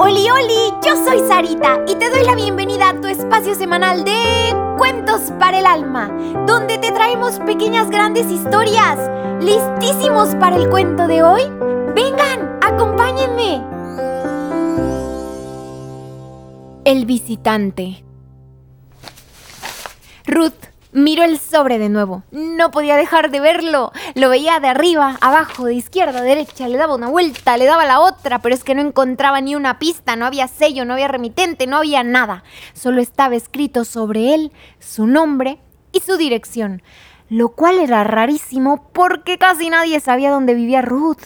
Oli, oli, yo soy Sarita y te doy la bienvenida a tu espacio semanal de Cuentos para el Alma, donde te traemos pequeñas grandes historias. ¿Listísimos para el cuento de hoy? Vengan, acompáñenme. El visitante. Ruth miró el sobre de nuevo. No podía dejar de verlo. Lo veía de arriba, abajo, de izquierda, derecha, le daba una vuelta, le daba la otra, pero es que no encontraba ni una pista, no había sello, no había remitente, no había nada. Solo estaba escrito sobre él su nombre y su dirección, lo cual era rarísimo porque casi nadie sabía dónde vivía Ruth.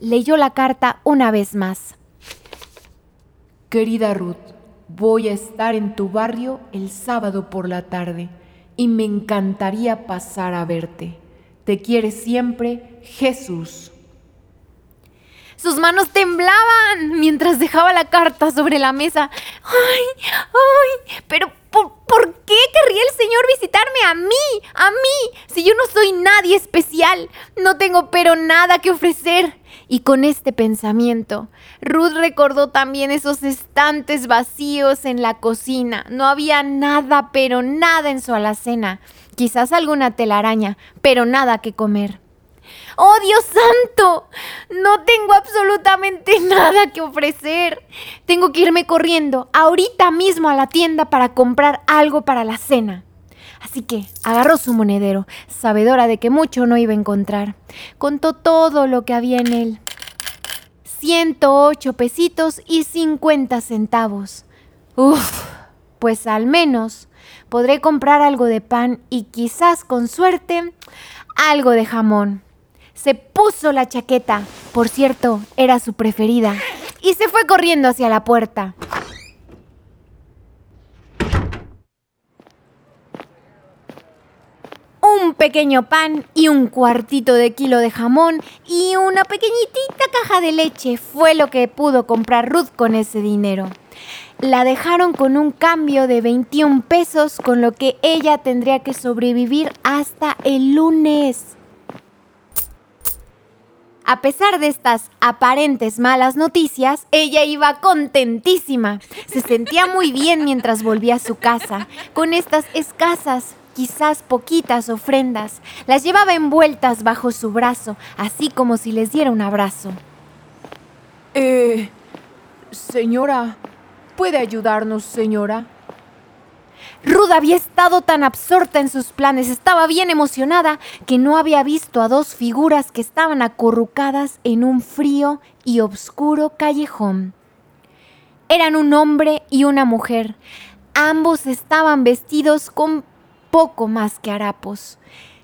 Leyó la carta una vez más. Querida Ruth, voy a estar en tu barrio el sábado por la tarde y me encantaría pasar a verte. Te quiere siempre Jesús. Sus manos temblaban mientras dejaba la carta sobre la mesa. ¡Ay! ¡Ay! Pero ¿por, ¿por, qué querría el Señor visitarme a mí? A mí, si yo no soy nadie especial. No tengo pero nada que ofrecer. Y con este pensamiento, Ruth recordó también esos estantes vacíos en la cocina. No había nada, pero nada en su alacena. Quizás alguna telaraña, pero nada que comer. ¡Oh Dios santo! No tengo absolutamente nada que ofrecer. Tengo que irme corriendo ahorita mismo a la tienda para comprar algo para la cena. Así que agarró su monedero, sabedora de que mucho no iba a encontrar. Contó todo lo que había en él. 108 pesitos y 50 centavos. Uf, pues al menos podré comprar algo de pan y quizás con suerte algo de jamón. Se puso la chaqueta, por cierto, era su preferida, y se fue corriendo hacia la puerta. Un pequeño pan y un cuartito de kilo de jamón y una pequeñitita caja de leche fue lo que pudo comprar Ruth con ese dinero. La dejaron con un cambio de 21 pesos con lo que ella tendría que sobrevivir hasta el lunes. A pesar de estas aparentes malas noticias, ella iba contentísima. Se sentía muy bien mientras volvía a su casa, con estas escasas quizás poquitas ofrendas, las llevaba envueltas bajo su brazo, así como si les diera un abrazo. Eh, señora, ¿puede ayudarnos, señora? Ruth había estado tan absorta en sus planes, estaba bien emocionada, que no había visto a dos figuras que estaban acurrucadas en un frío y oscuro callejón. Eran un hombre y una mujer. Ambos estaban vestidos con poco más que harapos.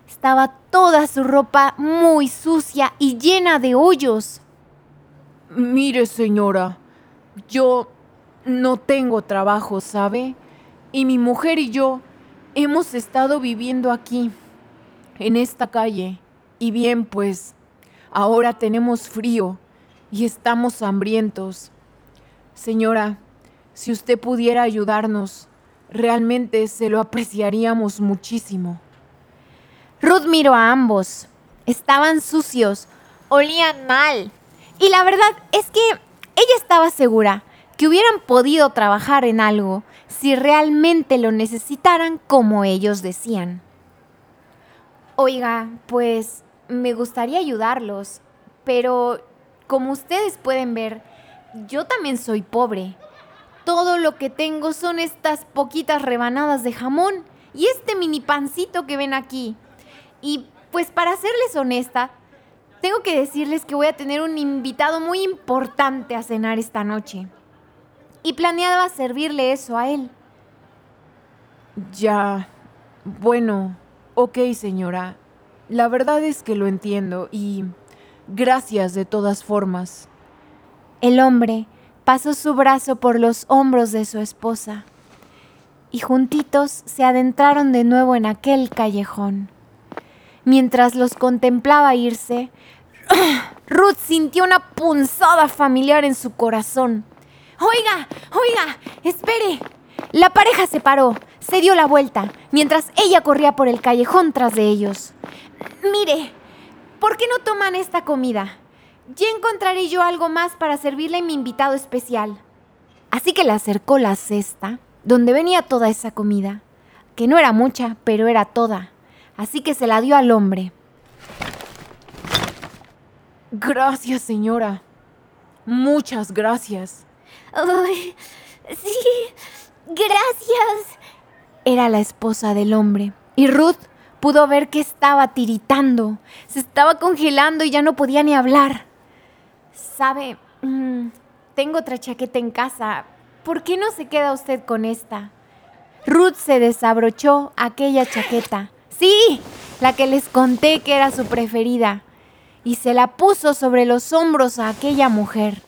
Estaba toda su ropa muy sucia y llena de hoyos. Mire, señora, yo no tengo trabajo, ¿sabe? Y mi mujer y yo hemos estado viviendo aquí, en esta calle. Y bien, pues, ahora tenemos frío y estamos hambrientos. Señora, si usted pudiera ayudarnos, realmente se lo apreciaríamos muchísimo. Ruth miró a ambos. Estaban sucios, olían mal. Y la verdad es que ella estaba segura que hubieran podido trabajar en algo si realmente lo necesitaran como ellos decían. Oiga, pues me gustaría ayudarlos, pero como ustedes pueden ver, yo también soy pobre todo lo que tengo son estas poquitas rebanadas de jamón y este mini pancito que ven aquí. Y pues para serles honesta, tengo que decirles que voy a tener un invitado muy importante a cenar esta noche. Y planeaba servirle eso a él. Ya, bueno, ok señora. La verdad es que lo entiendo y gracias de todas formas. El hombre pasó su brazo por los hombros de su esposa y juntitos se adentraron de nuevo en aquel callejón. Mientras los contemplaba irse, Ruth sintió una punzada familiar en su corazón. Oiga, oiga, espere. La pareja se paró, se dio la vuelta, mientras ella corría por el callejón tras de ellos. Mire, ¿por qué no toman esta comida? Ya encontraré yo algo más para servirle a mi invitado especial. Así que le acercó la cesta, donde venía toda esa comida, que no era mucha, pero era toda. Así que se la dio al hombre. Gracias, señora. Muchas gracias. Ay, sí, gracias. Era la esposa del hombre. Y Ruth pudo ver que estaba tiritando. Se estaba congelando y ya no podía ni hablar. Sabe, mm, tengo otra chaqueta en casa. ¿Por qué no se queda usted con esta? Ruth se desabrochó aquella chaqueta. Sí, la que les conté que era su preferida. Y se la puso sobre los hombros a aquella mujer.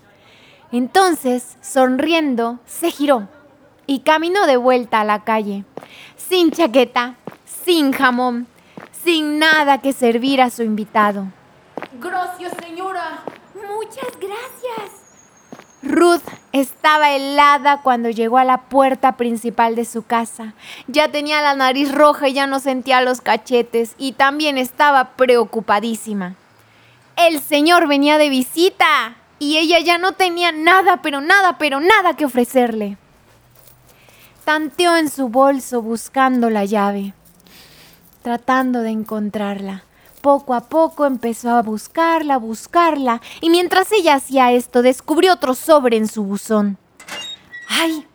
Entonces, sonriendo, se giró y caminó de vuelta a la calle, sin chaqueta, sin jamón, sin nada que servir a su invitado. Muchas gracias. Ruth estaba helada cuando llegó a la puerta principal de su casa. Ya tenía la nariz roja y ya no sentía los cachetes y también estaba preocupadísima. El señor venía de visita y ella ya no tenía nada, pero nada, pero nada que ofrecerle. Tanteó en su bolso buscando la llave, tratando de encontrarla. Poco a poco empezó a buscarla, buscarla, y mientras ella hacía esto, descubrió otro sobre en su buzón. ¡Ay!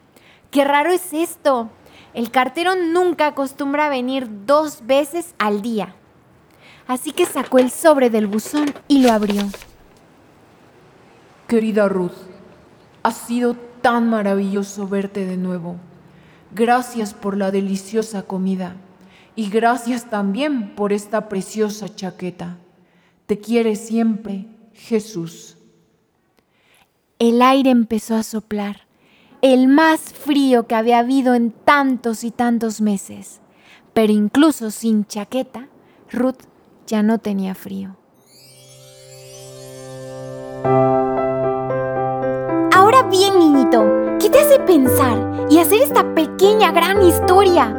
¡Qué raro es esto! El cartero nunca acostumbra a venir dos veces al día. Así que sacó el sobre del buzón y lo abrió. Querida Ruth, ha sido tan maravilloso verte de nuevo. Gracias por la deliciosa comida y gracias también por esta preciosa chaqueta. Te quiere siempre Jesús. El aire empezó a soplar, el más frío que había habido en tantos y tantos meses. Pero incluso sin chaqueta, Ruth ya no tenía frío. Ahora bien, niñito, ¿qué te hace pensar y hacer esta pequeña gran historia?